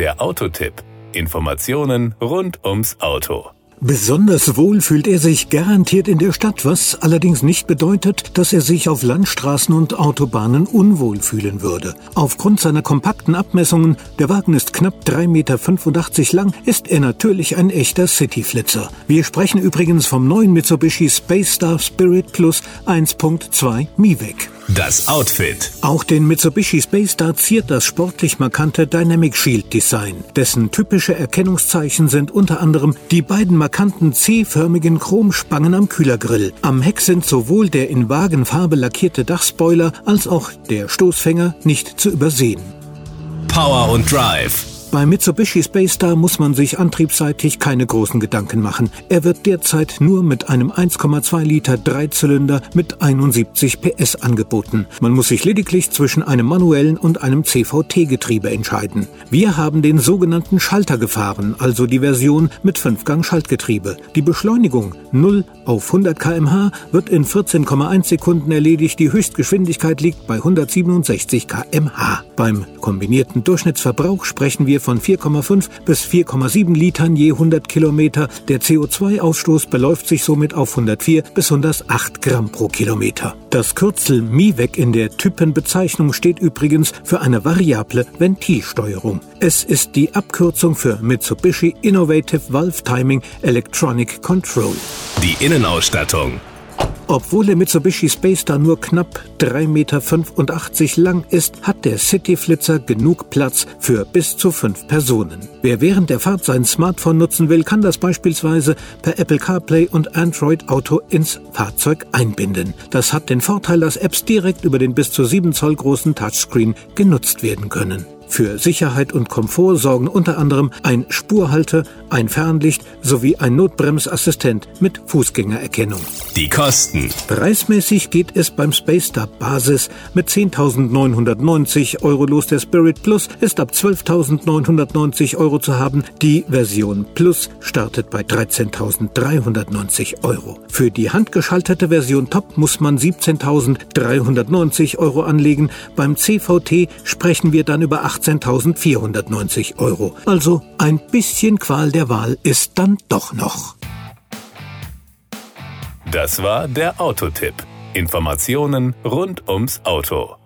Der Autotipp. Informationen rund ums Auto. Besonders wohl fühlt er sich garantiert in der Stadt, was allerdings nicht bedeutet, dass er sich auf Landstraßen und Autobahnen unwohl fühlen würde. Aufgrund seiner kompakten Abmessungen, der Wagen ist knapp 3,85 Meter lang, ist er natürlich ein echter Cityflitzer. Wir sprechen übrigens vom neuen Mitsubishi Space Star Spirit Plus 1.2 MiVec. Das Outfit. Auch den Mitsubishi Space Star ziert das sportlich markante Dynamic Shield Design. Dessen typische Erkennungszeichen sind unter anderem die beiden markanten C-förmigen Chromspangen am Kühlergrill. Am Heck sind sowohl der in Wagenfarbe lackierte Dachspoiler als auch der Stoßfänger nicht zu übersehen. Power und Drive. Bei Mitsubishi Space Star muss man sich antriebsseitig keine großen Gedanken machen. Er wird derzeit nur mit einem 1,2 Liter Dreizylinder mit 71 PS angeboten. Man muss sich lediglich zwischen einem manuellen und einem CVT-Getriebe entscheiden. Wir haben den sogenannten Schalter gefahren, also die Version mit 5-Gang-Schaltgetriebe. Die Beschleunigung 0 auf 100 km/h wird in 14,1 Sekunden erledigt. Die Höchstgeschwindigkeit liegt bei 167 km/h. Beim kombinierten Durchschnittsverbrauch sprechen wir von 4,5 bis 4,7 Litern je 100 Kilometer. Der CO2-Ausstoß beläuft sich somit auf 104 bis 108 Gramm pro Kilometer. Das Kürzel MIVEC in der Typenbezeichnung steht übrigens für eine variable Ventilsteuerung. Es ist die Abkürzung für Mitsubishi Innovative Valve Timing Electronic Control. Die Innenausstattung. Obwohl der Mitsubishi Space Star nur knapp 3,85 Meter lang ist, hat der Cityflitzer genug Platz für bis zu fünf Personen. Wer während der Fahrt sein Smartphone nutzen will, kann das beispielsweise per Apple CarPlay und Android Auto ins Fahrzeug einbinden. Das hat den Vorteil, dass Apps direkt über den bis zu 7 Zoll großen Touchscreen genutzt werden können. Für Sicherheit und Komfort sorgen unter anderem ein Spurhalter, ein Fernlicht sowie ein Notbremsassistent mit Fußgängererkennung. Die Kosten. Preismäßig geht es beim Space Star Basis mit 10.990 Euro los. Der Spirit Plus ist ab 12.990 Euro zu haben. Die Version Plus startet bei 13.390 Euro. Für die handgeschaltete Version Top muss man 17.390 Euro anlegen. Beim CVT sprechen wir dann über 8 18.490 Euro. Also ein bisschen Qual der Wahl ist dann doch noch. Das war der Autotipp. Informationen rund ums Auto.